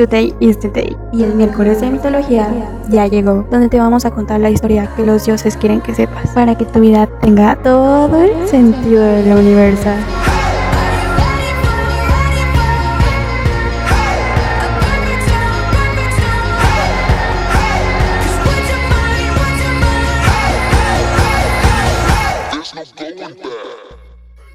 Today is the day. Y el miércoles de mitología ya llegó, donde te vamos a contar la historia que los dioses quieren que sepas, para que tu vida tenga todo el sentido del universo.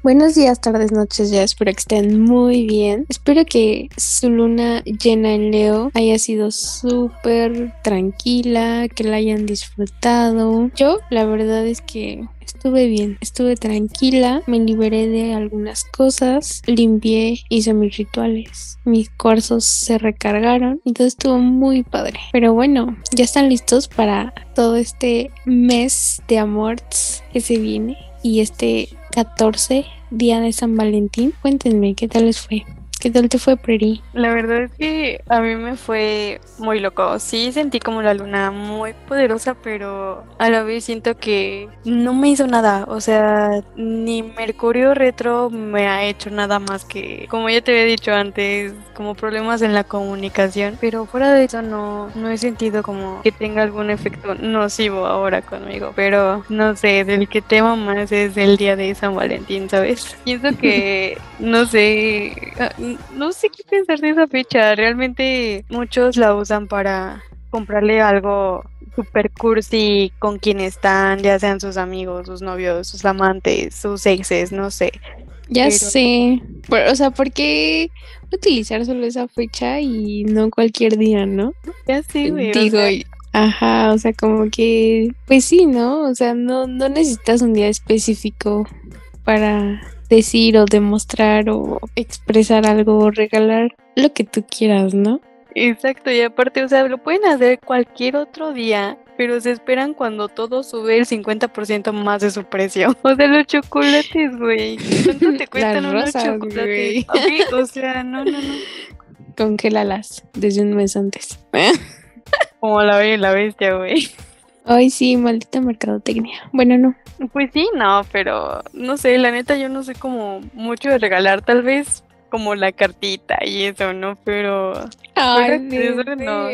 Buenos días, tardes, noches, ya espero que estén muy bien. Espero que su luna llena en Leo haya sido súper tranquila, que la hayan disfrutado. Yo, la verdad es que estuve bien, estuve tranquila, me liberé de algunas cosas, limpié, hice mis rituales, mis cuarzos se recargaron todo estuvo muy padre. Pero bueno, ya están listos para todo este mes de amor que se viene y este 14 día de San Valentín. Cuéntenme, ¿qué tal les fue? ¿Qué tal te fue, Preri? La verdad es que a mí me fue muy loco. Sí sentí como la luna muy poderosa, pero a la vez siento que no me hizo nada. O sea, ni Mercurio retro me ha hecho nada más que, como ya te había dicho antes, como problemas en la comunicación. Pero fuera de eso no, no he sentido como que tenga algún efecto nocivo ahora conmigo. Pero no sé, del que temo más es el día de San Valentín, ¿sabes? Pienso que, no sé no sé qué pensar de esa fecha. Realmente muchos la usan para comprarle algo super cursi con quien están, ya sean sus amigos, sus novios, sus amantes, sus exes, no sé. Ya sé. o sea, ¿por qué utilizar solo esa fecha y no cualquier día, no? Ya sé, güey. Digo, ajá, o sea, como que, pues sí, ¿no? O sea, no, no necesitas un día específico para decir o demostrar o expresar algo o regalar lo que tú quieras, ¿no? Exacto, y aparte, o sea, lo pueden hacer cualquier otro día, pero se esperan cuando todo sube el 50% más de su precio. O sea, los chocolates, güey. ¿Cuánto te cuestan unos chocolates? o sea, no, no, no. Congélalas desde un mes antes. Como la y la bestia, güey. Ay, sí, maldita mercadotecnia. Bueno, no. Pues sí, no, pero no sé, la neta yo no sé como mucho de regalar, tal vez como la cartita y eso, ¿no? Pero... Ay, no. no,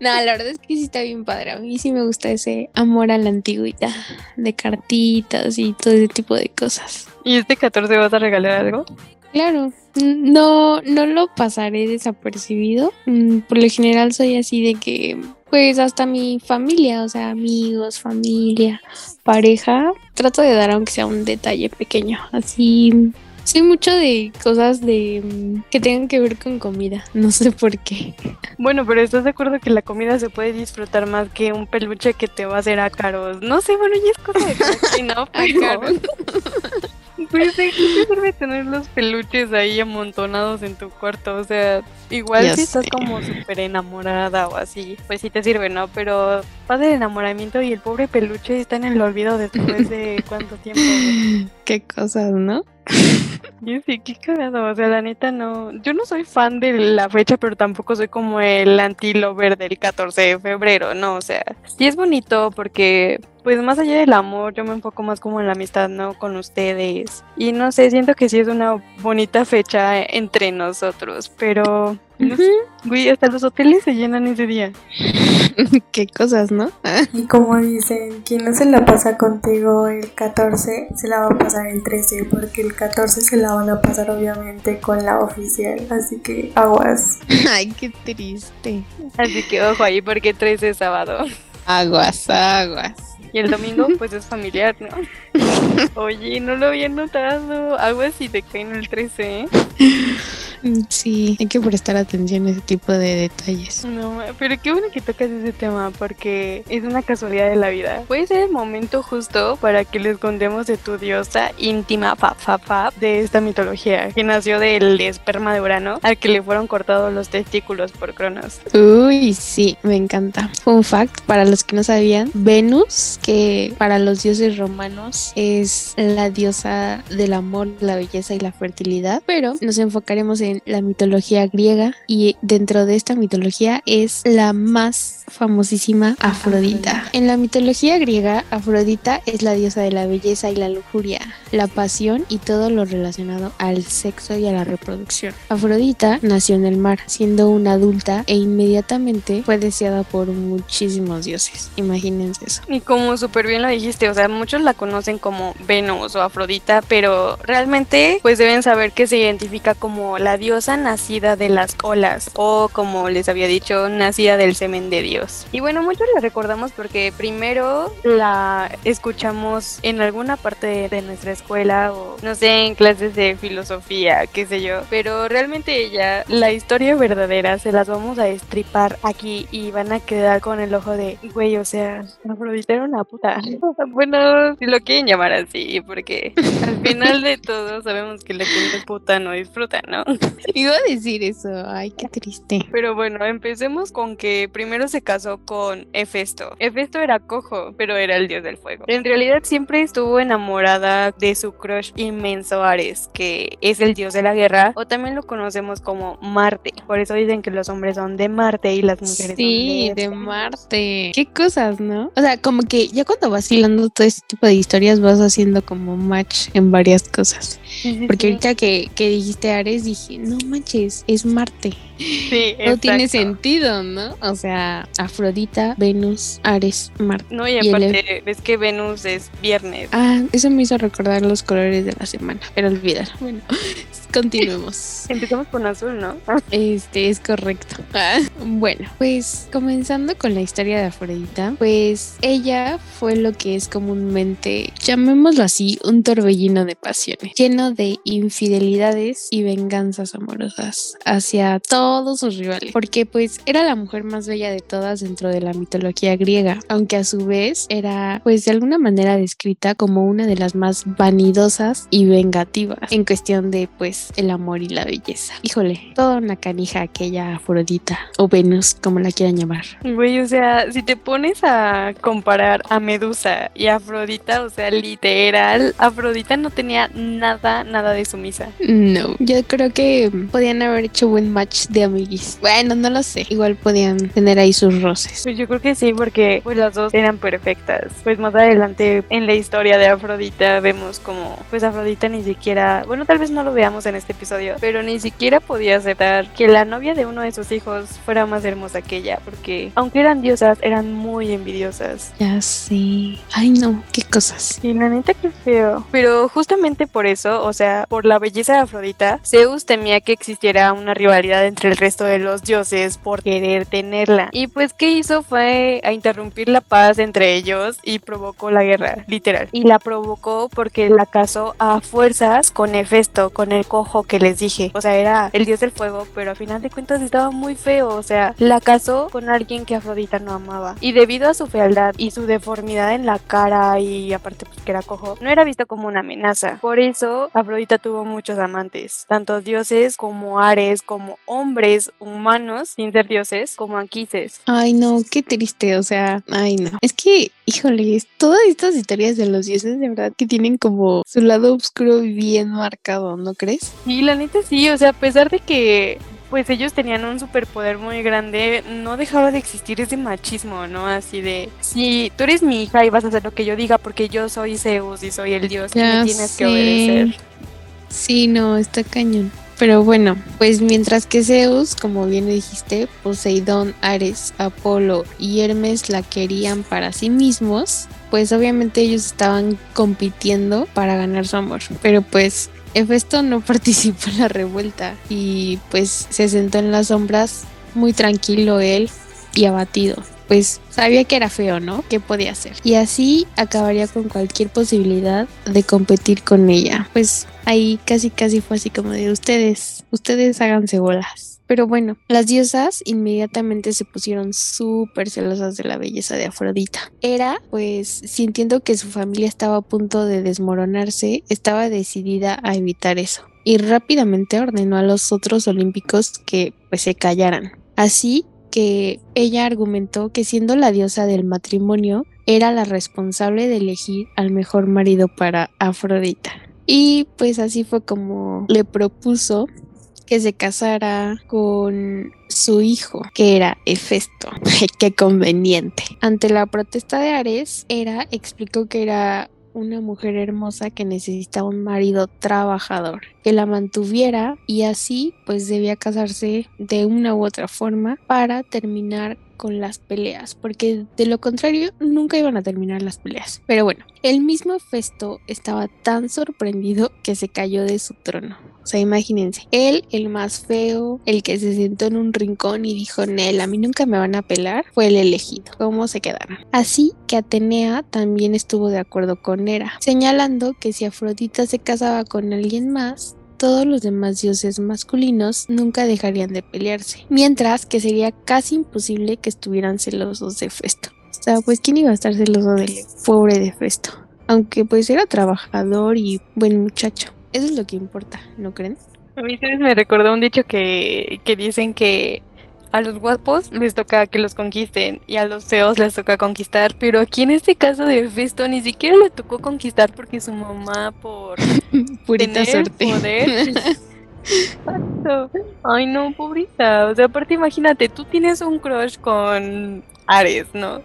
la verdad es que sí está bien padre. A mí sí me gusta ese amor a la antigüedad, de cartitas y todo ese tipo de cosas. ¿Y este 14 vas a regalar algo? Claro, no, no lo pasaré desapercibido. Mm, por lo general soy así de que, pues hasta mi familia, o sea, amigos, familia, pareja, trato de dar aunque sea un detalle pequeño. Así, soy mucho de cosas de mm, que tengan que ver con comida, no sé por qué. Bueno, pero ¿estás de acuerdo que la comida se puede disfrutar más que un peluche que te va a hacer ácaros? No sé, bueno, ya es cosa de ¿no? Pero... Pues ¿de qué te sirve tener los peluches ahí amontonados en tu cuarto? O sea, igual si estás como súper enamorada o así, pues sí te sirve, ¿no? Pero pasa el enamoramiento y el pobre peluche está en el olvido después de cuánto tiempo. Qué cosas, ¿no? Yo sí, qué cagado. O sea, la neta no. Yo no soy fan de la fecha, pero tampoco soy como el anti-lover del 14 de febrero, ¿no? O sea, sí es bonito porque pues más allá del amor, yo me enfoco más como en la amistad, ¿no? Con ustedes. Y no sé, siento que sí es una bonita fecha entre nosotros, pero... güey, hasta los hoteles se llenan ese día. Qué cosas, ¿no? y como dicen, quien no se la pasa contigo el 14, se la va a pasar el 13, porque el 14 se la van a pasar obviamente con la oficial, así que aguas. Ay, qué triste. Así que ojo ahí porque 13 es sábado. Aguas, aguas. Y el domingo, pues es familiar, ¿no? Oye, no lo había notado. Algo así te cae en el 13, ¿eh? Sí, hay que prestar atención a ese tipo de detalles. No, pero qué bueno que tocas ese tema porque es una casualidad de la vida. Puede ser el momento justo para que les contemos de tu diosa íntima, pap, pap, de esta mitología, que nació del esperma de Urano, al que le fueron cortados los testículos por Cronos. Uy, sí, me encanta. Fun fact, para los que no sabían, Venus, que para los dioses romanos es la diosa del amor, la belleza y la fertilidad, pero nos enfocaremos en en la mitología griega y dentro de esta mitología es la más famosísima Afrodita. En la mitología griega, Afrodita es la diosa de la belleza y la lujuria, la pasión y todo lo relacionado al sexo y a la reproducción. Afrodita nació en el mar, siendo una adulta e inmediatamente fue deseada por muchísimos dioses. Imagínense eso. Y como súper bien lo dijiste, o sea, muchos la conocen como Venus o Afrodita, pero realmente pues deben saber que se identifica como la diosa nacida de las olas o como les había dicho, nacida del semen de Dios. Y bueno, muchos la recordamos porque primero la escuchamos en alguna parte de nuestra escuela o no sé, en clases de filosofía, qué sé yo, pero realmente ella, la historia verdadera se las vamos a estripar aquí y van a quedar con el ojo de, güey, o sea, Afrodita era una puta. bueno, si lo quieren llamar así, porque al final de todo sabemos que la gente puta no disfruta, ¿no? Iba a decir eso, ay, qué triste. Pero bueno, empecemos con que primero se casó con Hefesto. Hefesto era cojo, pero era el dios del fuego. En realidad siempre estuvo enamorada de su crush inmenso Ares, que es el dios de la guerra, o también lo conocemos como Marte. Por eso dicen que los hombres son de Marte y las mujeres Sí, son de Marte. Qué cosas, ¿no? O sea, como que ya cuando vas hilando todo este tipo de historias vas haciendo como match en varias cosas. Porque ahorita que, que dijiste Ares dije, no manches, es Marte. Sí, No tiene sentido, ¿no? O sea, Afrodita, Venus, Ares, Marte. No, y Y el- aparte, ves que Venus es viernes. Ah, eso me hizo recordar los colores de la semana, pero olvidar. Bueno, continuemos. Empezamos con azul, ¿no? Este es correcto. Ah, Bueno, pues comenzando con la historia de Afrodita, pues ella fue lo que es comúnmente, llamémoslo así, un torbellino de pasiones, lleno de infidelidades y venganzas amorosas hacia todos sus rivales, porque pues era la mujer más bella de todas dentro de la mitología griega, aunque a su vez era pues de alguna manera descrita como una de las más vanidosas y vengativas en cuestión de pues el amor y la belleza. Híjole, toda una canija aquella Afrodita o Venus, como la quieran llamar. Güey, o sea, si te pones a comparar a Medusa y a Afrodita, o sea, literal, Afrodita no tenía nada, nada de sumisa. No, yo creo que podían haber hecho buen match de amiguis. Bueno, no lo sé. Igual podían tener ahí sus roces. Pues yo creo que sí, porque pues las dos eran perfectas. Pues más adelante en la historia de Afrodita vemos como pues Afrodita ni siquiera, bueno tal vez no lo veamos en este episodio, pero ni siquiera podía aceptar que la novia de uno de sus hijos fuera más hermosa que ella, porque aunque eran diosas, eran muy envidiosas. Ya sé. Ay, no, qué cosas. Y la neta que feo. Pero justamente por eso, o sea, por la belleza de Afrodita, Zeus temía que existiera una rivalidad entre el resto de los dioses por querer tenerla. Y pues, ¿qué hizo? Fue a interrumpir la paz entre ellos y provocó la guerra, literal. Y la provocó porque la casó a fuerzas con Hefesto, con el cojo que les dije. O sea, era el dios del fuego, pero a final de cuentas estaba muy feo. O sea, la casó con alguien que Afrodita no amaba. Y debido a su fealdad y su deformidad en la cara y aparte pues, que era cojo, no era visto como una amenaza. Por eso Afrodita tuvo muchos amantes, tanto dioses como Ares, como hombres humanos sin ser dioses, como Anquises. Ay, no, qué triste. O sea, ay, no. Es que, híjole, todas estas historias de los dioses, de verdad, que tienen como su lado oscuro bien marcado, ¿no crees? Y la neta sí, o sea, a pesar de que pues ellos tenían un superpoder muy grande, no dejaba de existir ese machismo, ¿no? Así de, si tú eres mi hija y vas a hacer lo que yo diga porque yo soy Zeus y soy el dios, y Ya me tienes sé. que obedecer. Sí, no, está cañón. Pero bueno, pues mientras que Zeus, como bien dijiste, Poseidón, Ares, Apolo y Hermes la querían para sí mismos, pues obviamente ellos estaban compitiendo para ganar su amor. Pero pues Hefesto no participó en la revuelta y pues se sentó en las sombras muy tranquilo él y abatido. Pues sabía que era feo, ¿no? ¿Qué podía hacer? Y así acabaría con cualquier posibilidad de competir con ella. Pues ahí casi casi fue así como de ustedes, ustedes háganse bolas. Pero bueno, las diosas inmediatamente se pusieron súper celosas de la belleza de Afrodita. Era, pues, sintiendo que su familia estaba a punto de desmoronarse, estaba decidida a evitar eso. Y rápidamente ordenó a los otros olímpicos que, pues, se callaran. Así que ella argumentó que siendo la diosa del matrimonio, era la responsable de elegir al mejor marido para Afrodita. Y pues así fue como le propuso que se casara con su hijo, que era Hefesto. Qué conveniente. Ante la protesta de Ares, Hera explicó que era una mujer hermosa que necesitaba un marido trabajador que la mantuviera y así pues debía casarse de una u otra forma para terminar con las peleas, porque de lo contrario nunca iban a terminar las peleas. Pero bueno, el mismo Festo estaba tan sorprendido que se cayó de su trono. O sea, imagínense, él, el más feo, el que se sentó en un rincón y dijo, Nel, a mí nunca me van a pelar, fue el elegido. ¿Cómo se quedaron? Así que Atenea también estuvo de acuerdo con Hera, señalando que si Afrodita se casaba con alguien más, todos los demás dioses masculinos nunca dejarían de pelearse, mientras que sería casi imposible que estuvieran celosos de Festo. O sea, pues quién iba a estar celoso del pobre de Festo, aunque pues era trabajador y buen muchacho. Eso es lo que importa, ¿no creen? A mí me recordó un dicho que, que dicen que a los guapos les toca que los conquisten y a los feos les toca conquistar, pero aquí en este caso de Festo ni siquiera le tocó conquistar porque su mamá por Purita suerte. poder. Ay no, pobrita. O sea, aparte imagínate, tú tienes un crush con Ares, ¿no?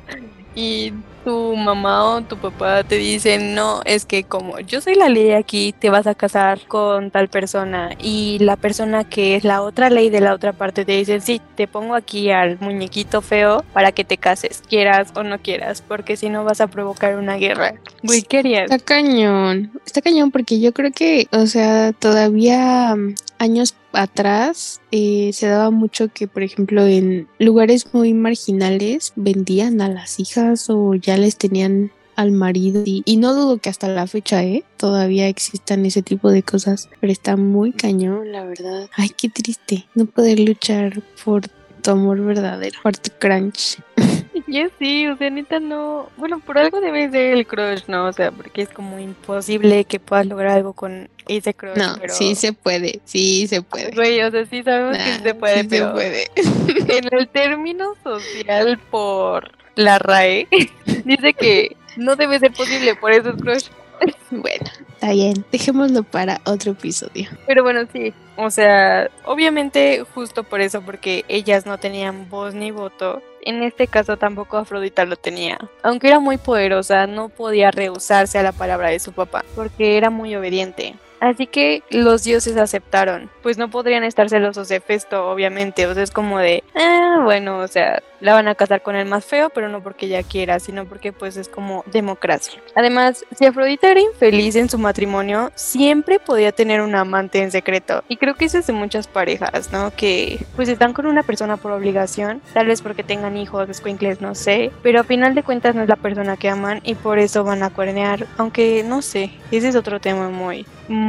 Y tu mamá o tu papá te dicen, no, es que como yo soy la ley aquí, te vas a casar con tal persona y la persona que es la otra ley de la otra parte te dicen, sí, te pongo aquí al muñequito feo para que te cases, quieras o no quieras, porque si no vas a provocar una guerra. Güey, ¿qué harías? Está cañón, está cañón porque yo creo que, o sea, todavía mm, años atrás eh, se daba mucho que, por ejemplo, en lugares muy marginales vendían a las hijas o ya les tenían al marido y, no dudo que hasta la fecha, ¿eh? Todavía existan ese tipo de cosas, pero está muy cañón, la verdad. Ay, qué triste no poder luchar por tu amor verdadero, por tu crunch. Ya sí, o sea, neta no. Bueno, por algo debe ser el crush, ¿no? O sea, porque es como imposible que puedas lograr algo con ese crush. No, pero... sí se puede, sí se puede. Güey, o sea, sí sabemos que Nah, se puede, sí pero se puede. en el término social por la RAE dice que no debe ser posible, por eso es crush. Bueno, está bien. Dejémoslo para otro episodio. Pero bueno, sí. O sea, obviamente justo por eso, porque ellas no tenían voz ni voto. En este caso tampoco Afrodita lo tenía. Aunque era muy poderosa, no podía rehusarse a la palabra de su papá, porque era muy obediente. Así que los dioses aceptaron, pues no podrían estar celosos de Festo, obviamente, o sea, es como de, ah, bueno, o sea, la van a casar con el más feo, pero no porque ella quiera, sino porque pues es como democracia. Además, si Afrodita era infeliz en su matrimonio, siempre podía tener un amante en secreto. Y creo que eso es de muchas parejas, ¿no? Que pues están con una persona por obligación, tal vez porque tengan hijos, escuincles, no sé, pero a final de cuentas no es la persona que aman y por eso van a cuernear, aunque no sé, ese es otro tema muy, muy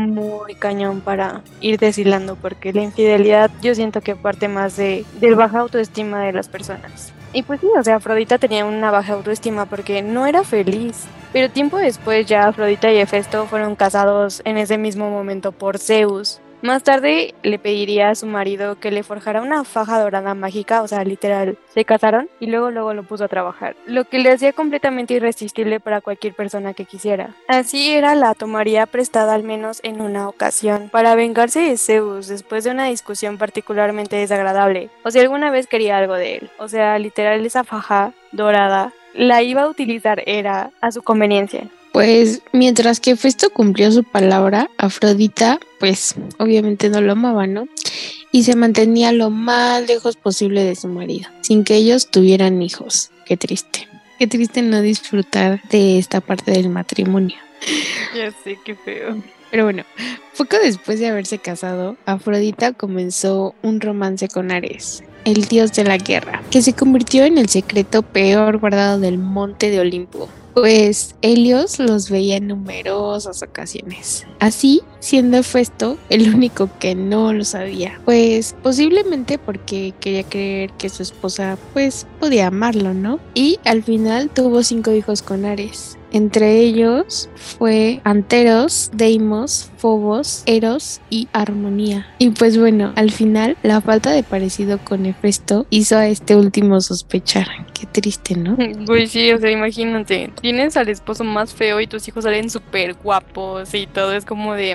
cañón para ir deshilando, porque la infidelidad yo siento que parte más de, del baja autoestima de las personas. Y pues sí, o sea, Afrodita tenía una baja autoestima porque no era feliz. Pero tiempo después ya Afrodita y Hefesto fueron casados en ese mismo momento por Zeus. Más tarde le pediría a su marido que le forjara una faja dorada mágica, o sea, literal, se casaron y luego luego lo puso a trabajar, lo que le hacía completamente irresistible para cualquier persona que quisiera. Así era, la tomaría prestada al menos en una ocasión, para vengarse de Zeus después de una discusión particularmente desagradable, o si alguna vez quería algo de él, o sea, literal esa faja dorada la iba a utilizar era a su conveniencia. Pues mientras que Festo cumplió su palabra, Afrodita, pues obviamente no lo amaba, ¿no? Y se mantenía lo más lejos posible de su marido, sin que ellos tuvieran hijos. Qué triste. Qué triste no disfrutar de esta parte del matrimonio. Ya sé, qué feo. Pero bueno, poco después de haberse casado, Afrodita comenzó un romance con Ares, el dios de la guerra, que se convirtió en el secreto peor guardado del monte de Olimpo. Pues Helios los veía en numerosas ocasiones. Así, siendo Festo el único que no lo sabía. Pues posiblemente porque quería creer que su esposa pues podía amarlo, ¿no? Y al final tuvo cinco hijos con Ares. Entre ellos fue Anteros, Deimos, Fobos, Eros y Armonía. Y pues bueno, al final la falta de parecido con Hefesto hizo a este último sospechar. Qué triste, ¿no? Pues sí, o sea, imagínate, tienes al esposo más feo y tus hijos salen súper guapos y todo es como de,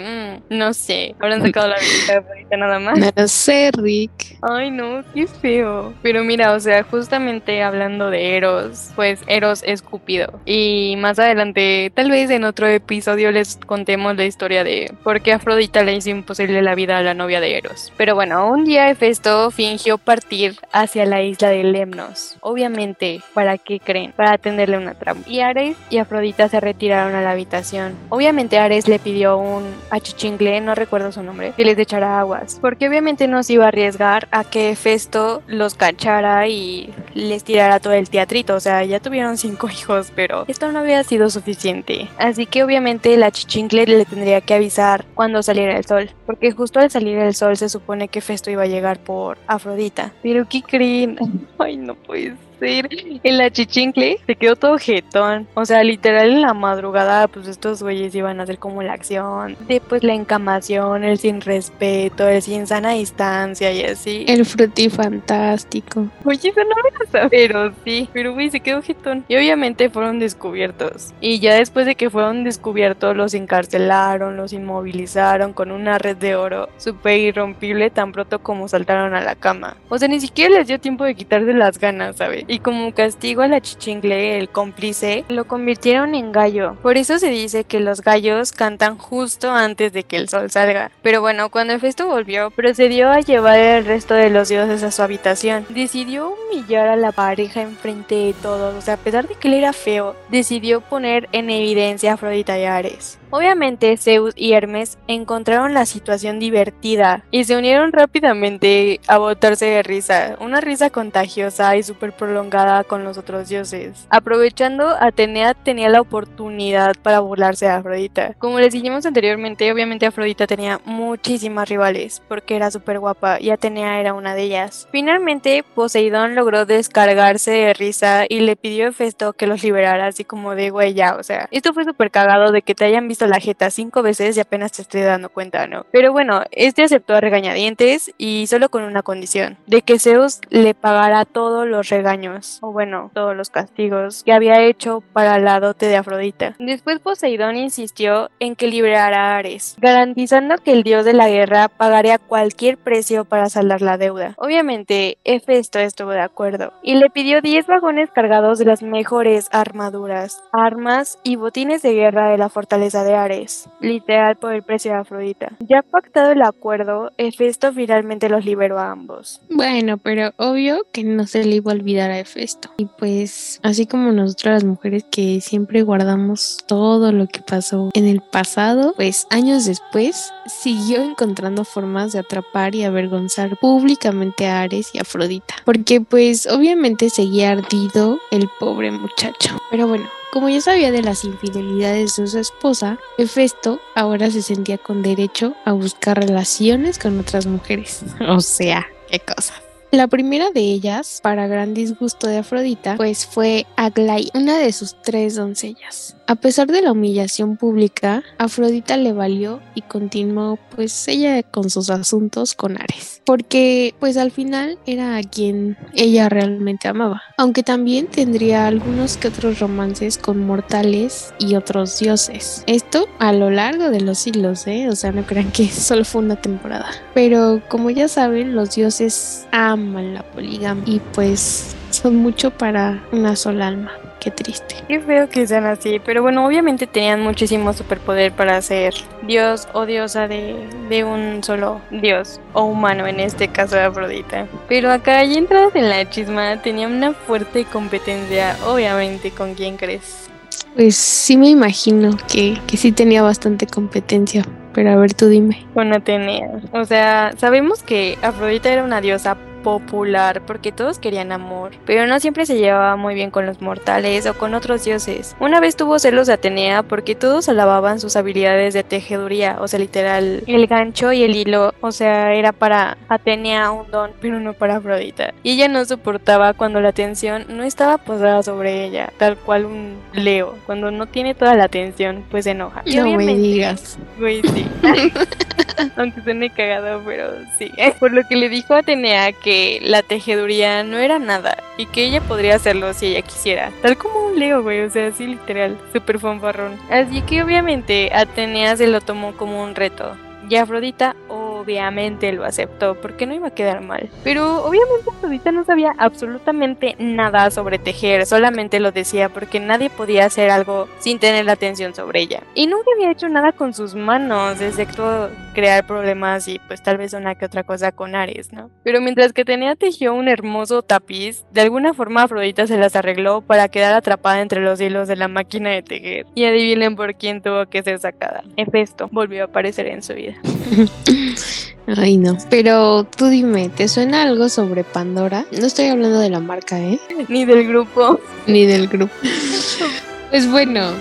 mm, no sé, habrán sacado la vida nada más. No sé, Rick. Ay, no, qué feo. Pero mira, o sea, justamente hablando de Eros, pues Eros es Cúpido. Y más adelante, tal vez en otro episodio les contemos la historia de por qué Afrodita le hizo imposible la vida a la novia de Eros. Pero bueno, un día Hefesto fingió partir hacia la isla de Lemnos. Obviamente, ¿para qué creen? Para atenderle una trampa. Y Ares y Afrodita se retiraron a la habitación. Obviamente Ares le pidió un achichingle, no recuerdo su nombre, que les echara aguas. Porque obviamente no se iba a arriesgar a que Hefesto los cachara y les tirara todo el teatrito. O sea, ya tuvieron cinco hijos, pero esto no había sido suficiente. Así que obviamente la chichincle le tendría que avisar cuando saliera el sol. Porque justo al salir el sol se supone que Festo iba a llegar por Afrodita. Pero ¿qué creen? Ay, no puede ser. En la chichincle se quedó todo jetón. O sea, literal en la madrugada, pues estos güeyes iban a hacer como la acción de pues la encamación, el sin respeto, el sin sana distancia y así. El frutifantástico. Oye, eso no me lo sabía. Pero sí, pero güey, se quedó jetón. Y obviamente fueron descubiertos. Y ya después de que fueron descubiertos, los encarcelaron, los inmovilizaron con una red de oro súper irrompible tan pronto como saltaron a la cama. O sea, ni siquiera les dio tiempo de quitarse las ganas, ¿sabes? Y como castigo a la chichingle, el cómplice, lo convirtieron en gallo. Por eso se dice que los gallos cantan justo antes de que el sol salga. Pero bueno, cuando Hefesto volvió, procedió a llevar el resto de los dioses a su habitación. Decidió humillar a la pareja enfrente de todos. O sea, a pesar de que él era feo, decidió poner en evidencia a Afrodita y Ares. Obviamente Zeus y Hermes encontraron la situación divertida y se unieron rápidamente a botarse de risa, una risa contagiosa y súper prolongada con los otros dioses. Aprovechando, Atenea tenía la oportunidad para burlarse de Afrodita. Como les dijimos anteriormente, obviamente Afrodita tenía muchísimas rivales porque era súper guapa y Atenea era una de ellas. Finalmente, Poseidón logró descargarse de risa y le pidió a Hefesto que los liberara así como de güey ya, o sea, esto fue súper cagado de que te hayan visto la jeta cinco veces y apenas te estoy dando cuenta, ¿no? Pero bueno, este aceptó a regañadientes y solo con una condición, de que Zeus le pagara todos los regaños, o bueno, todos los castigos que había hecho para la dote de Afrodita. Después Poseidón insistió en que liberara a Ares, garantizando que el dios de la guerra pagaría cualquier precio para saldar la deuda. Obviamente, Hefesto estuvo de acuerdo y le pidió 10 vagones cargados de las mejores armaduras, armas y botines de guerra de la fortaleza de Ares, literal por el precio de Afrodita. Ya pactado el acuerdo, Hefesto finalmente los liberó a ambos. Bueno, pero obvio que no se le iba a olvidar a. Y pues, así como nosotras las mujeres que siempre guardamos todo lo que pasó en el pasado, pues años después siguió encontrando formas de atrapar y avergonzar públicamente a Ares y Afrodita. Porque pues obviamente seguía ardido el pobre muchacho. Pero bueno, como ya sabía de las infidelidades de su esposa, Hefesto ahora se sentía con derecho a buscar relaciones con otras mujeres. O sea, qué cosa. La primera de ellas, para gran disgusto de Afrodita, pues fue Aglaya, una de sus tres doncellas. A pesar de la humillación pública, Afrodita le valió y continuó pues ella con sus asuntos con Ares, porque pues al final era a quien ella realmente amaba, aunque también tendría algunos que otros romances con mortales y otros dioses. Esto a lo largo de los siglos, ¿eh? O sea, no crean que solo fue una temporada. Pero como ya saben, los dioses aman la poligamia y pues son mucho para una sola alma. Qué triste. Qué feo que sean así, pero bueno, obviamente tenían muchísimo superpoder para ser dios o diosa de, de un solo dios o humano, en este caso de Afrodita. Pero acá ya entradas en la chisma, tenía una fuerte competencia, obviamente, ¿con quién crees? Pues sí me imagino que, que sí tenía bastante competencia, pero a ver tú dime. Con Atenea. O sea, sabemos que Afrodita era una diosa popular porque todos querían amor, pero no siempre se llevaba muy bien con los mortales o con otros dioses. Una vez tuvo celos de Atenea porque todos alababan sus habilidades de tejeduría, o sea, literal, el gancho y el hilo, o sea, era para Atenea un don, pero no para Afrodita. Y ella no soportaba cuando la atención no estaba posada sobre ella, tal cual un Leo, cuando no tiene toda la atención, pues se enoja. no me digas. Güey, sí. Aunque suene cagado, pero sí. Por lo que le dijo a Atenea que la tejeduría no era nada y que ella podría hacerlo si ella quisiera. Tal como un Leo, güey, o sea, así literal, súper fanfarrón. Así que obviamente Atenea se lo tomó como un reto. Y Afrodita, obviamente lo aceptó porque no iba a quedar mal. Pero obviamente Afrodita no sabía absolutamente nada sobre tejer, solamente lo decía porque nadie podía hacer algo sin tener la atención sobre ella. Y nunca había hecho nada con sus manos, excepto crear problemas y pues tal vez una que otra cosa con Ares, ¿no? Pero mientras que tenía tejió un hermoso tapiz, de alguna forma Afrodita se las arregló para quedar atrapada entre los hilos de la máquina de tejer. Y adivinen por quién tuvo que ser sacada. Hefesto volvió a aparecer en su vida. Ay, no. Pero tú dime, ¿te suena algo sobre Pandora? No estoy hablando de la marca, ¿eh? Ni del grupo. Ni del grupo. pues bueno,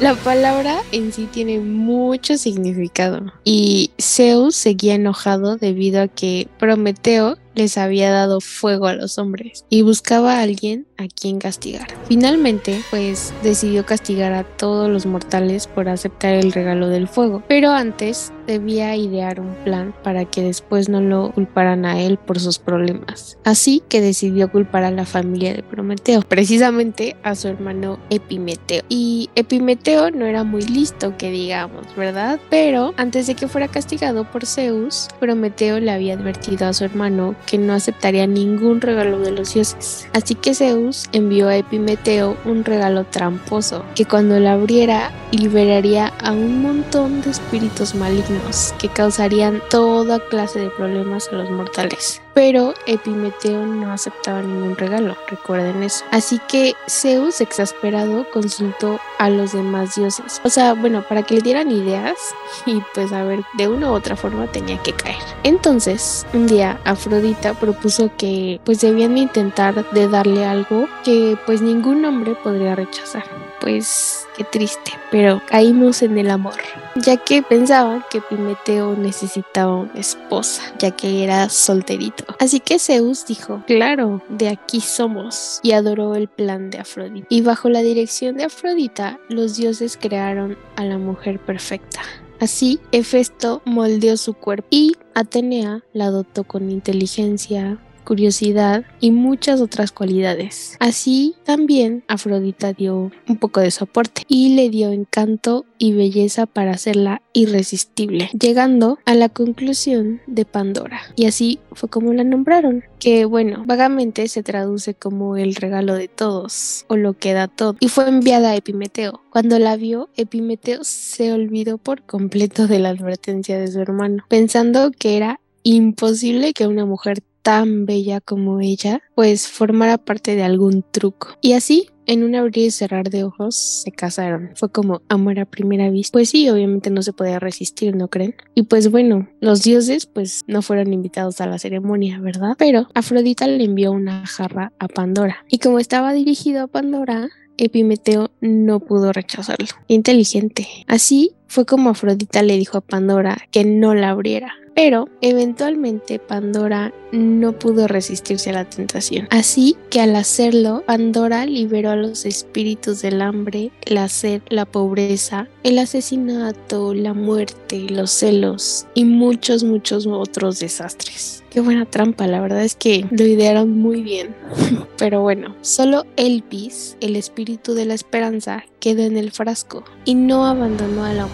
la palabra en sí tiene mucho significado y Zeus seguía enojado debido a que Prometeo les había dado fuego a los hombres y buscaba a alguien a quien castigar. Finalmente, pues decidió castigar a todos los mortales por aceptar el regalo del fuego, pero antes debía idear un plan para que después no lo culparan a él por sus problemas. Así que decidió culpar a la familia de Prometeo, precisamente a su hermano Epimeteo. Y Epimeteo no era muy listo, que digamos, ¿verdad? Pero antes de que fuera castigado por Zeus, Prometeo le había advertido a su hermano que no aceptaría ningún regalo de los dioses. Así que Zeus envió a Epimeteo un regalo tramposo, que cuando lo abriera liberaría a un montón de espíritus malignos que causarían toda clase de problemas a los mortales. Pero Epimeteo no aceptaba ningún regalo, recuerden eso. Así que Zeus, exasperado, consultó a los demás dioses. O sea, bueno, para que le dieran ideas y pues a ver, de una u otra forma tenía que caer. Entonces, un día Afrodita propuso que pues debían intentar de darle algo que pues ningún hombre podría rechazar. Pues qué triste, pero caímos en el amor, ya que pensaban que Epimeteo necesitaba una esposa, ya que era solterito. Así que Zeus dijo, claro, de aquí somos, y adoró el plan de Afrodita. Y bajo la dirección de Afrodita, los dioses crearon a la mujer perfecta. Así, Hefesto moldeó su cuerpo y Atenea la dotó con inteligencia, curiosidad y muchas otras cualidades. Así también Afrodita dio un poco de soporte y le dio encanto y belleza para hacerla irresistible, llegando a la conclusión de Pandora. Y así fue como la nombraron, que bueno, vagamente se traduce como el regalo de todos o lo que da todo. Y fue enviada a Epimeteo. Cuando la vio, Epimeteo se olvidó por completo de la advertencia de su hermano, pensando que era imposible que una mujer tan bella como ella, pues formara parte de algún truco. Y así, en un abrir y cerrar de ojos, se casaron. Fue como amor a primera vista. Pues sí, obviamente no se podía resistir, ¿no creen? Y pues bueno, los dioses pues no fueron invitados a la ceremonia, ¿verdad? Pero Afrodita le envió una jarra a Pandora. Y como estaba dirigido a Pandora, Epimeteo no pudo rechazarlo. Inteligente. Así fue como Afrodita le dijo a Pandora que no la abriera. Pero eventualmente Pandora no pudo resistirse a la tentación. Así que al hacerlo, Pandora liberó a los espíritus del hambre, la sed, la pobreza, el asesinato, la muerte, los celos y muchos, muchos otros desastres. Qué buena trampa, la verdad es que lo idearon muy bien. Pero bueno, solo Elpis, el espíritu de la esperanza, quedó en el frasco y no abandonó a la.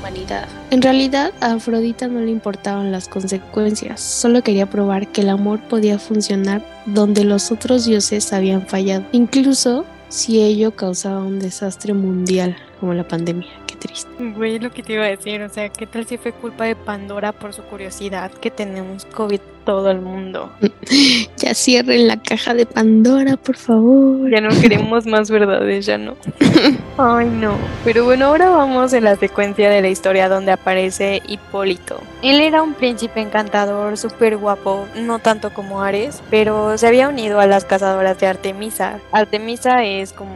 En realidad, a Afrodita no le importaban las consecuencias, solo quería probar que el amor podía funcionar donde los otros dioses habían fallado, incluso si ello causaba un desastre mundial como la pandemia. Triste. Güey, lo que te iba a decir, o sea, ¿qué tal si fue culpa de Pandora por su curiosidad que tenemos COVID todo el mundo? Ya cierren la caja de Pandora, por favor. Ya no queremos más verdades, ya no. Ay, no. Pero bueno, ahora vamos en la secuencia de la historia donde aparece Hipólito. Él era un príncipe encantador, súper guapo, no tanto como Ares, pero se había unido a las cazadoras de Artemisa. Artemisa es como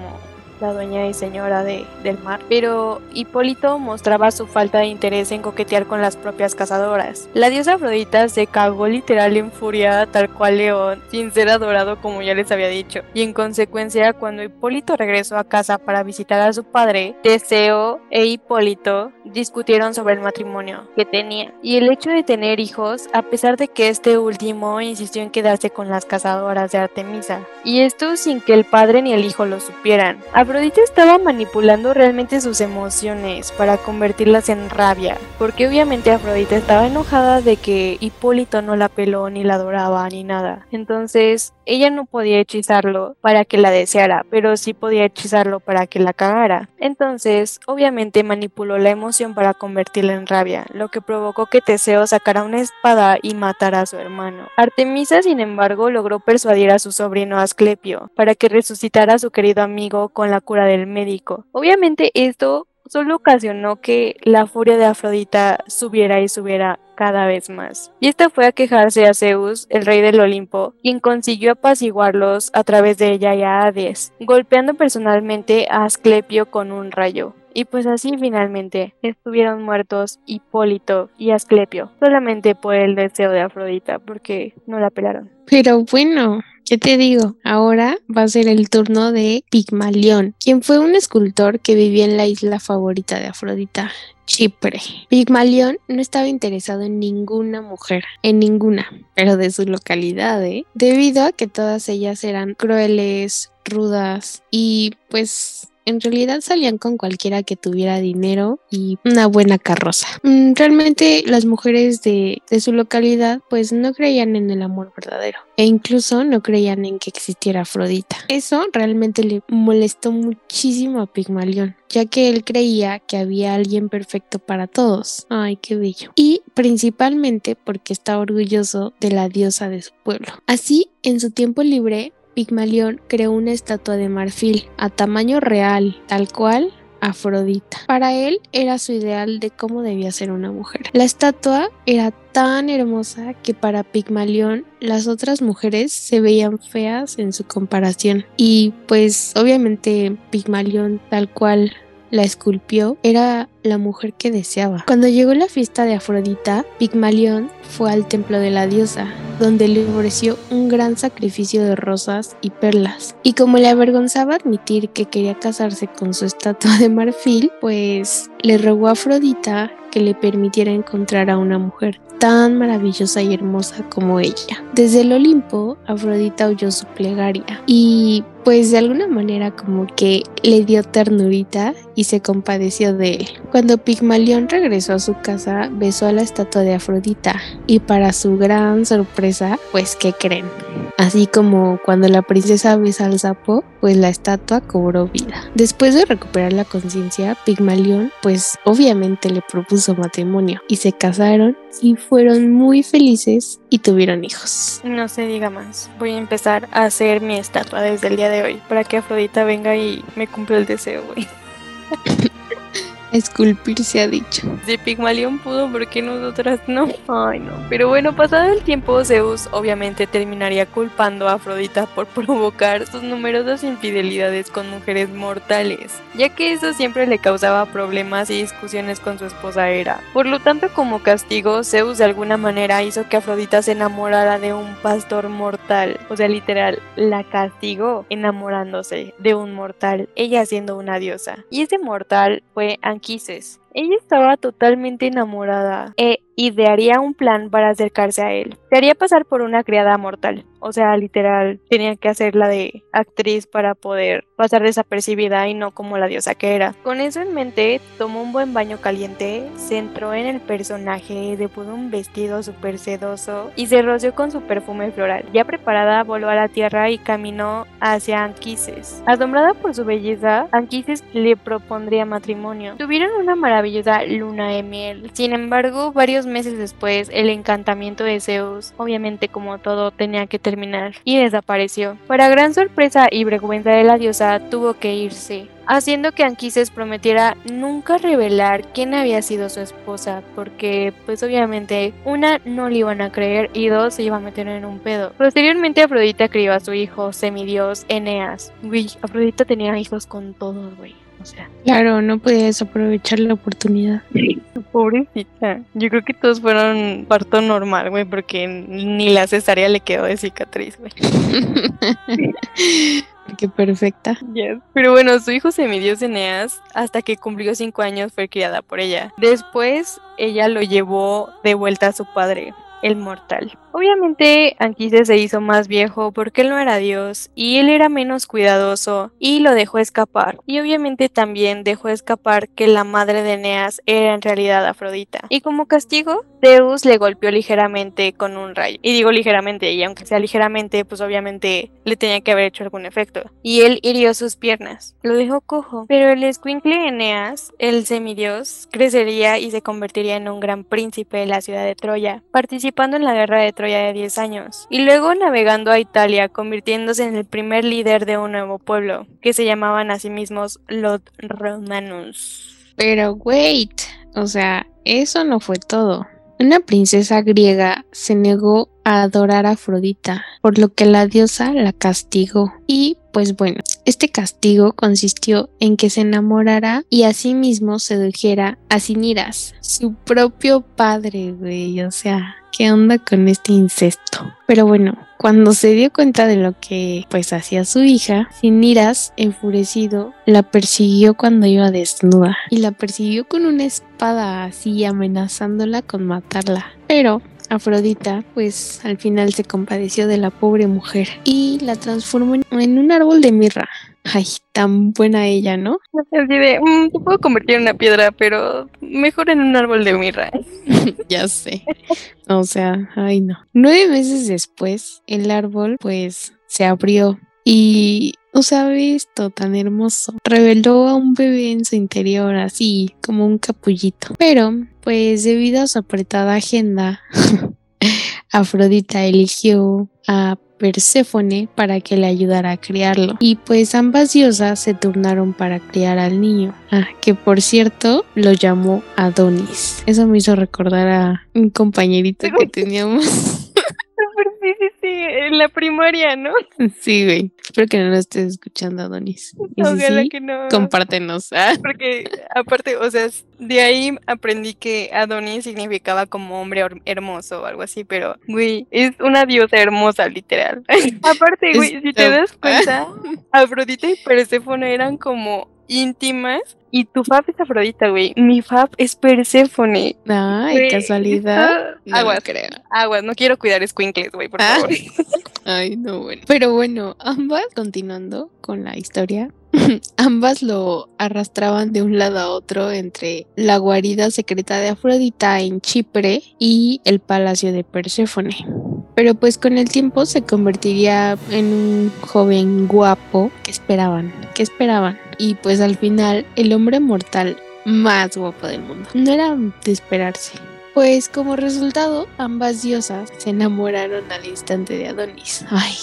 la dueña y señora de, del mar, pero Hipólito mostraba su falta de interés en coquetear con las propias cazadoras. La diosa Afrodita se cagó literal en furia, tal cual león, sin ser adorado como ya les había dicho, y en consecuencia cuando Hipólito regresó a casa para visitar a su padre, Teseo e Hipólito discutieron sobre el matrimonio que tenía y el hecho de tener hijos, a pesar de que este último insistió en quedarse con las cazadoras de Artemisa, y esto sin que el padre ni el hijo lo supieran. Afrodita estaba manipulando realmente sus emociones para convertirlas en rabia, porque obviamente Afrodita estaba enojada de que Hipólito no la peló ni la adoraba ni nada. Entonces, ella no podía hechizarlo para que la deseara, pero sí podía hechizarlo para que la cagara. Entonces, obviamente manipuló la emoción para convertirla en rabia, lo que provocó que Teseo sacara una espada y matara a su hermano. Artemisa, sin embargo, logró persuadir a su sobrino Asclepio para que resucitara a su querido amigo con la cura del médico. Obviamente esto solo ocasionó que la furia de Afrodita subiera y subiera cada vez más. Y esta fue a quejarse a Zeus, el rey del Olimpo, quien consiguió apaciguarlos a través de ella y a Hades, golpeando personalmente a Asclepio con un rayo. Y pues así finalmente estuvieron muertos Hipólito y Asclepio, solamente por el deseo de Afrodita, porque no la pelaron. Pero bueno, ¿qué te digo? Ahora va a ser el turno de Pigmalión, quien fue un escultor que vivía en la isla favorita de Afrodita, Chipre. Pigmalión no estaba interesado en ninguna mujer, en ninguna, pero de su localidad, ¿eh? Debido a que todas ellas eran crueles, rudas y pues en realidad salían con cualquiera que tuviera dinero y una buena carroza. Mm, realmente las mujeres de, su localidad pues no creían en el amor verdadero e incluso no creían en que existiera Afrodita. Eso realmente le molestó muchísimo a Pigmalión ya que él creía que había alguien perfecto para todos. Ay, qué bello. Y principalmente porque estaba orgulloso de la diosa de su pueblo. Así, en su tiempo libre, Pigmalión creó una estatua de marfil a tamaño real, tal cual Afrodita. Para él era su ideal de cómo debía ser una mujer. La estatua era tan hermosa que para Pigmalión las otras mujeres se veían feas en su comparación. Y pues obviamente Pigmalión tal cual la esculpió era la mujer que deseaba. Cuando llegó la fiesta de Afrodita, Pigmalión fue al templo de la diosa, donde le ofreció un gran sacrificio de rosas y perlas. Y como le avergonzaba admitir que quería casarse con su estatua de marfil, pues le rogó a Afrodita que le permitiera encontrar a una mujer tan maravillosa y hermosa como ella. Desde el Olimpo, Afrodita oyó su plegaria y pues de alguna manera como que le dio ternurita y se compadeció de él. Cuando Pigmalión regresó a su casa, besó a la estatua de Afrodita y para su gran sorpresa, pues ¿qué creen? Así como cuando la princesa besa al sapo, pues la estatua cobró vida. Después de recuperar la conciencia, Pigmalión pues obviamente le propuso matrimonio y se casaron y fueron muy felices y tuvieron hijos. No se diga más. Voy a empezar a hacer mi estatua desde el día de hoy para que Afrodita venga y me cumpla el deseo, güey. Esculpir se ha dicho. Si Pigmalión pudo, ¿por qué nosotras no? Ay, no. Pero bueno, pasado el tiempo, Zeus obviamente terminaría culpando a Afrodita por provocar sus numerosas infidelidades con mujeres mortales, ya que eso siempre le causaba problemas y discusiones con su esposa Hera. Por lo tanto, como castigo, Zeus de alguna manera hizo que Afrodita se enamorara de un pastor mortal. O sea, literal, la castigó enamorándose de un mortal, ella siendo una diosa. Y ese mortal fue Anquises, ella estaba totalmente enamorada e idearía un plan para acercarse a él. Se haría pasar por una criada mortal, o sea, literal, tenía que hacerla de actriz para poder pasar desapercibida y no como la diosa que era. Con eso en mente, tomó un buen baño caliente, se entró en el personaje, depuso un vestido súper sedoso y se roció con su perfume floral. Ya preparada, voló a la tierra y caminó hacia Anquises. Asombrada por su belleza, Anquises le propondría matrimonio. Tuvieron una maravillosa luna de miel. Sin embargo, varios meses después, el encantamiento de Zeus, obviamente como todo, tenía que terminar y desapareció. Para gran sorpresa y vergüenza de la diosa, tuvo que irse haciendo que Anquises prometiera nunca revelar quién había sido su esposa, porque pues obviamente una no le iban a creer y dos se iba a meter en un pedo. Posteriormente Afrodita crió a su hijo semidios Eneas. Güey, Afrodita tenía hijos con todos, güey. O sea, Claro, no podía desaprovechar la oportunidad. pobrecita. Yo creo que todos fueron parto normal, güey, porque ni la cesárea le quedó de cicatriz, güey. Qué perfecta. Yes. Pero bueno, su hijo semidios Eneas, hasta que cumplió cinco años, fue criada por ella. Después, ella lo llevó de vuelta a su padre, el mortal. Obviamente, Anquises se hizo más viejo porque él no era dios y él era menos cuidadoso y lo dejó escapar. Y obviamente también dejó escapar que la madre de Eneas era en realidad Afrodita. Y como castigo, Zeus le golpeó ligeramente con un rayo. Y digo ligeramente, y aunque sea ligeramente, pues obviamente le tenía que haber hecho algún efecto. Y él hirió sus piernas. Lo dejó cojo. Pero el escuincle Eneas, el semidios, crecería y se convertiría en un gran príncipe de la ciudad de Troya, participando en la guerra de Troya de 10 años. Y luego navegando a Italia, convirtiéndose en el primer líder de un nuevo pueblo, que se llamaban a sí mismos los Romanus. Pero wait, o sea, eso no fue todo. Una princesa griega se negó a adorar a Afrodita, por lo que la diosa la castigó. Y pues bueno, este castigo consistió en que se enamorara y asimismo sedujera a Siniras, su propio padre, güey, o sea, ¿qué onda con este incesto? Pero bueno, cuando se dio cuenta de lo que pues hacía su hija, Siniras, enfurecido, la persiguió cuando iba desnuda y la persiguió con una espada así amenazándola con matarla. Pero Afrodita, pues al final se compadeció de la pobre mujer y la transformó en- un árbol de mirra. Ay, tan buena ella, ¿no? Así de, "Mm, te puedo convertir en una piedra, pero mejor en un árbol de mirra. ya sé. O sea, ay no. Nueve meses después, el árbol pues se abrió y, o sea, ve esto tan hermoso. Reveló a un bebé en su interior, así como un capullito. Pero, pues debido a su apretada agenda, Afrodita eligió a Perséfone para que le ayudara a criarlo. Y pues ambas diosas se turnaron para criar al niño. Ah, que por cierto lo llamó Adonis. Eso me hizo recordar a un compañerito que teníamos. Sí, sí, sí, en la primaria, ¿no? sí, güey. Espero que no lo estés escuchando, Adonis. Y si Ojalá sí, que no. compártenos. Ah, Porque aparte, o sea, de ahí aprendí que Adonis significaba como hombre hermoso o algo así, pero, güey, es una diosa hermosa, literal. aparte, güey, si te das cuenta, Afrodita y Perséfone eran como íntimas y tu fab es Afrodita, güey. Mi fab es Perséfone. Ay, casualidad. esto- No aguas, creo. aguas, no quiero cuidar squinkles, güey, por Ah. favor. Ay, no, bueno. Pero bueno, ambas, continuando con la historia, ambas lo arrastraban de un lado a otro entre la guarida secreta de Afrodita en Chipre y el palacio de Perséfone. Pero pues con el tiempo se convertiría en un joven guapo que esperaban, que esperaban. Y pues al final el hombre mortal más guapo del mundo. No era de esperarse. Pues como resultado, ambas diosas se enamoraron al instante de Adonis. Ay,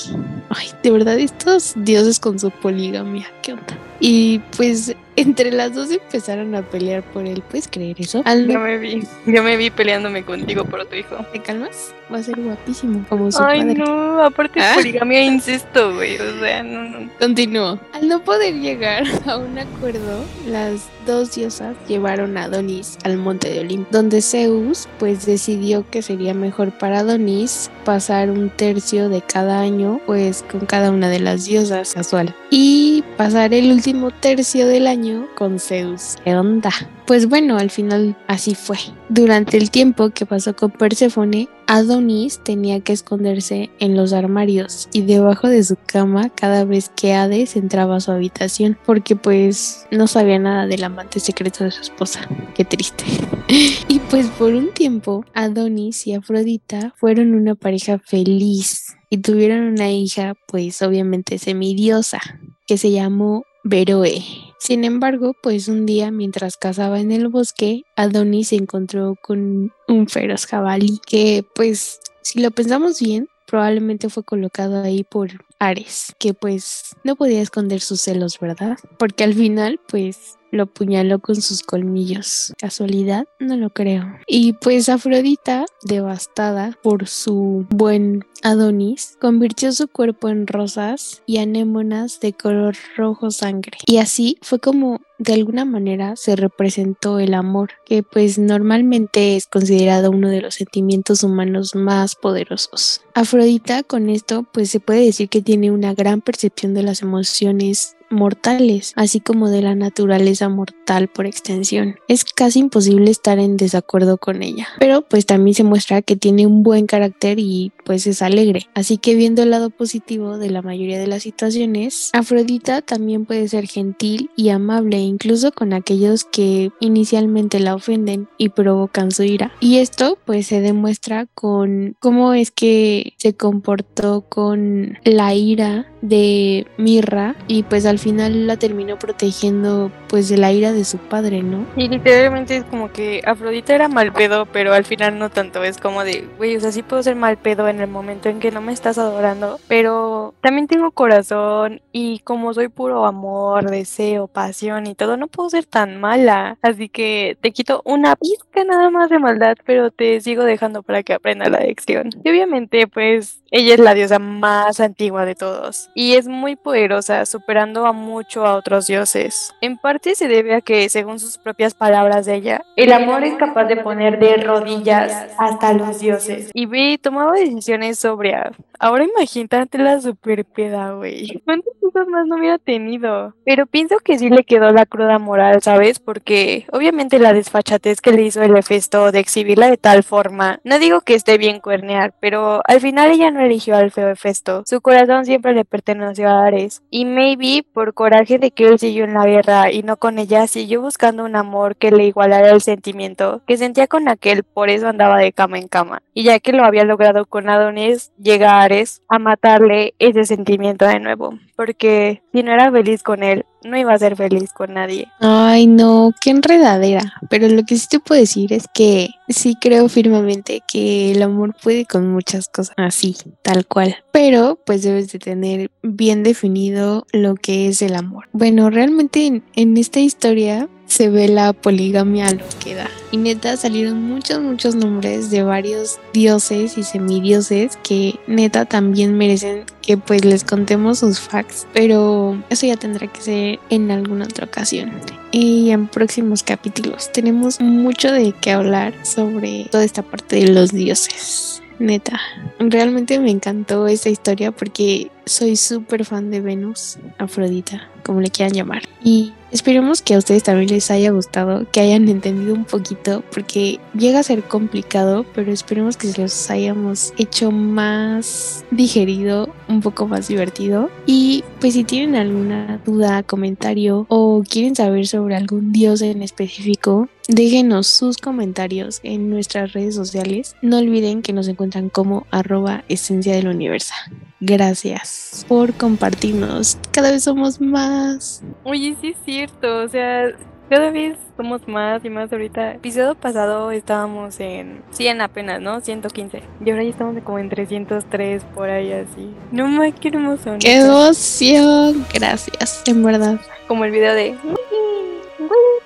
ay, de verdad, estos dioses con su poligamia, ¿qué onda? Y pues entre las dos empezaron a pelear por él, ¿puedes creer eso? Al Yo me vi, yo me vi peleándome contigo por tu hijo. ¿Te calmas? Va a ser guapísimo como su Ay, padre. no, aparte Ah. es poligamia e incesto, güey. O sea, no, no. Continúo. Al no poder llegar a un acuerdo, las dos diosas llevaron a Adonis al monte de Olimpo, donde Zeus pues decidió que sería mejor para Adonis pasar un tercio de cada año pues con cada una de las diosas casual y pasar el último tercio del año con Zeus. ¿Qué onda? Pues bueno, al final así fue. Durante el tiempo que pasó con Perséfone, Adonis tenía que esconderse en los armarios y debajo de su cama cada vez que Hades entraba a su habitación, porque pues no sabía nada del amante secreto de su esposa. Qué triste. y pues por un tiempo, Adonis y Afrodita fueron una pareja feliz y tuvieron una hija, pues obviamente semidiosa, que se llamó Beroe. Sin embargo, pues un día mientras cazaba en el bosque, Adonis se encontró con un feroz jabalí que pues si lo pensamos bien, probablemente fue colocado ahí por Ares, que pues no podía esconder sus celos, ¿verdad? Porque al final pues lo apuñaló con sus colmillos. ¿Casualidad? No lo creo. Y pues Afrodita, devastada por su buen Adonis, convirtió su cuerpo en rosas y anémonas de color rojo sangre. Y así fue como de alguna manera se representó el amor, que pues normalmente es considerado uno de los sentimientos humanos más poderosos. Afrodita con esto pues se puede decir que tiene una gran percepción de las emociones mortales, así como de la naturaleza mortal por extensión. Es casi imposible estar en desacuerdo con ella, pero pues también se muestra que tiene un buen carácter y pues es alegre. Así que viendo el lado positivo de la mayoría de las situaciones, Afrodita también puede ser gentil y amable incluso con aquellos que inicialmente la ofenden y provocan su ira. Y esto pues se demuestra con cómo es que se comportó con la ira de Mirra y pues al final la terminó protegiendo pues de la ira de su padre, ¿no? Y literalmente es como que Afrodita era mal pedo, pero al final no tanto, es como de, güey, o sea, sí puedo ser mal pedo en el momento en que no me estás adorando, pero también tengo corazón y como soy puro amor, deseo, pasión y todo, no puedo ser tan mala, así que te quito una pizca nada más de maldad, pero te sigo dejando para que aprenda la lección. Y obviamente pues ella es la diosa más antigua de todos y es muy poderosa, superando a mucho a otros dioses. En parte se debe a que, según sus propias palabras de ella, el amor es capaz de poner de rodillas hasta los dioses. Y ve, tomaba decisiones sobrias. Ahora imagínate la super peda, güey. ¿Cuántas cosas más no hubiera tenido? Pero pienso que sí le quedó la cruda moral, ¿sabes? Porque obviamente la desfachatez que le hizo el Hefesto de exhibirla de tal forma, no digo que esté bien cuernear, pero al final ella no eligió al feo Hefesto. Su corazón siempre le perteneció a Ares. Y maybe por coraje de que él siguió en la guerra y no con ella, siguió buscando un amor que le igualara el sentimiento que sentía con aquel, por eso andaba de cama en cama. Y ya que lo había logrado con Adonis, llega A matarle ese sentimiento de nuevo. Porque si no era feliz con él, no iba a ser feliz con nadie. Ay, no, qué enredadera. Pero lo que sí te puedo decir es que sí creo firmemente que el amor puede con muchas cosas así, tal cual. Pero pues debes de tener bien definido lo que es el amor. Bueno, realmente en, en esta historia se ve la poligamia a lo que da. Y neta salieron muchos, muchos nombres de varios dioses y semidioses que neta también merecen que pues les contemos sus facts. Pero eso ya tendrá que ser en alguna otra ocasión. Y en próximos capítulos tenemos mucho de qué hablar sobre toda esta parte de los dioses. Neta, realmente me encantó esta historia porque soy súper fan de Venus, Afrodita, como le quieran llamar. Y esperemos que a ustedes también les haya gustado, que hayan entendido un poquito, porque llega a ser complicado, pero esperemos que los hayamos hecho más digerido, un poco más divertido. Y pues si tienen alguna duda, comentario o quieren saber sobre algún dios en específico, déjenos sus comentarios en nuestras redes sociales. No olviden que nos encuentran como arroba esencia del universo. Gracias por compartirnos. Cada vez somos más. Oye, sí es cierto, o sea, cada vez somos más y más ahorita. Episodio pasado estábamos en 100 apenas, ¿no? 115. Y ahora ya estamos como en 303 por ahí así. No me qué hermoso. ¡Qué emoción! Gracias, en verdad. Como el video de...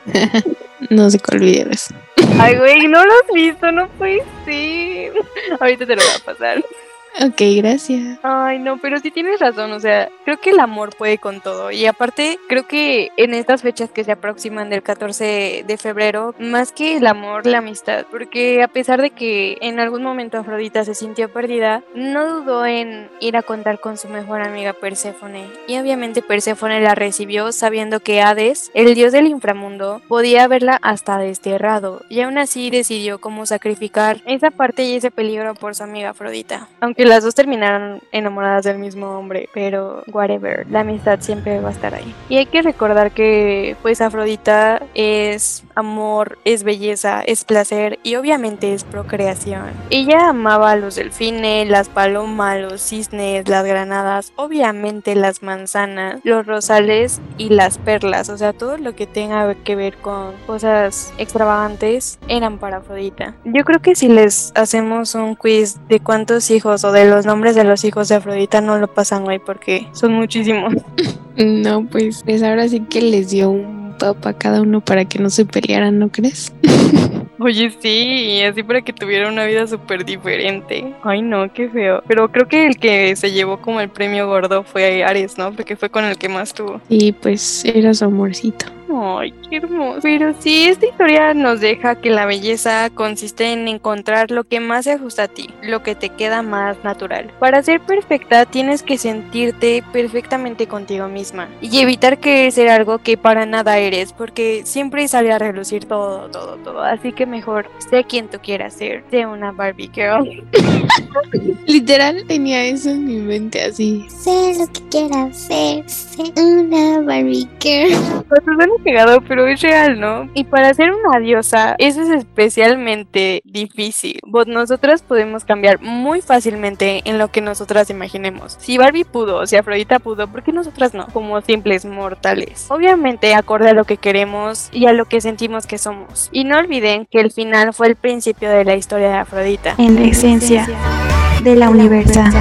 no sé cuál video es. Ay, güey, no lo has visto, no puede ser. Ahorita te lo voy a pasar. Ok, gracias. Ay, no, pero sí tienes razón, o sea, creo que el amor puede con todo. Y aparte, creo que en estas fechas que se aproximan del 14 de febrero, más que el amor, la amistad, porque a pesar de que en algún momento Afrodita se sintió perdida, no dudó en ir a contar con su mejor amiga Perséfone. Y obviamente Perséfone la recibió sabiendo que Hades, el dios del inframundo, podía verla hasta desterrado. Y aún así decidió cómo sacrificar esa parte y ese peligro por su amiga Afrodita. Aunque las dos terminaron enamoradas del mismo hombre, pero whatever, la amistad siempre va a estar ahí. Y hay que recordar que pues Afrodita es amor, es belleza, es placer y obviamente es procreación. Ella amaba a los delfines, las palomas, los cisnes, las granadas, obviamente las manzanas, los rosales y las perlas, o sea, todo lo que tenga que ver con cosas extravagantes eran para Afrodita. Yo creo que si les hacemos un quiz de cuántos hijos o de los nombres de los hijos de Afrodita no lo pasan hoy porque son muchísimos. No, pues, pues ahora sí que les dio un papa a cada uno para que no se pelearan, ¿no crees? Oye, sí, así para que tuviera una vida súper diferente. Ay, no, qué feo. Pero creo que el que se llevó como el premio gordo fue Ares, ¿no? Porque fue con el que más tuvo. Y pues era su amorcito. Ay, qué hermoso. Pero sí, esta historia nos deja que la belleza consiste en encontrar lo que más se ajusta a ti, lo que te queda más natural. Para ser perfecta tienes que sentirte perfectamente contigo misma y evitar querer ser algo que para nada eres, porque siempre sale a relucir todo, todo, todo. Así que mejor sé quien tú quieras ser, sé una Barbie girl. Literal tenía eso en mi mente así. Sé lo que quieras ser, sé una Barbie girl. Pegado, pero es real, ¿no? Y para ser una diosa, eso es especialmente difícil. Vos nosotras podemos cambiar muy fácilmente en lo que nosotras imaginemos. Si Barbie pudo, si Afrodita pudo, ¿por qué nosotras no? Como simples mortales. Obviamente acorde a lo que queremos y a lo que sentimos que somos. Y no olviden que el final fue el principio de la historia de Afrodita. En la esencia de la universa.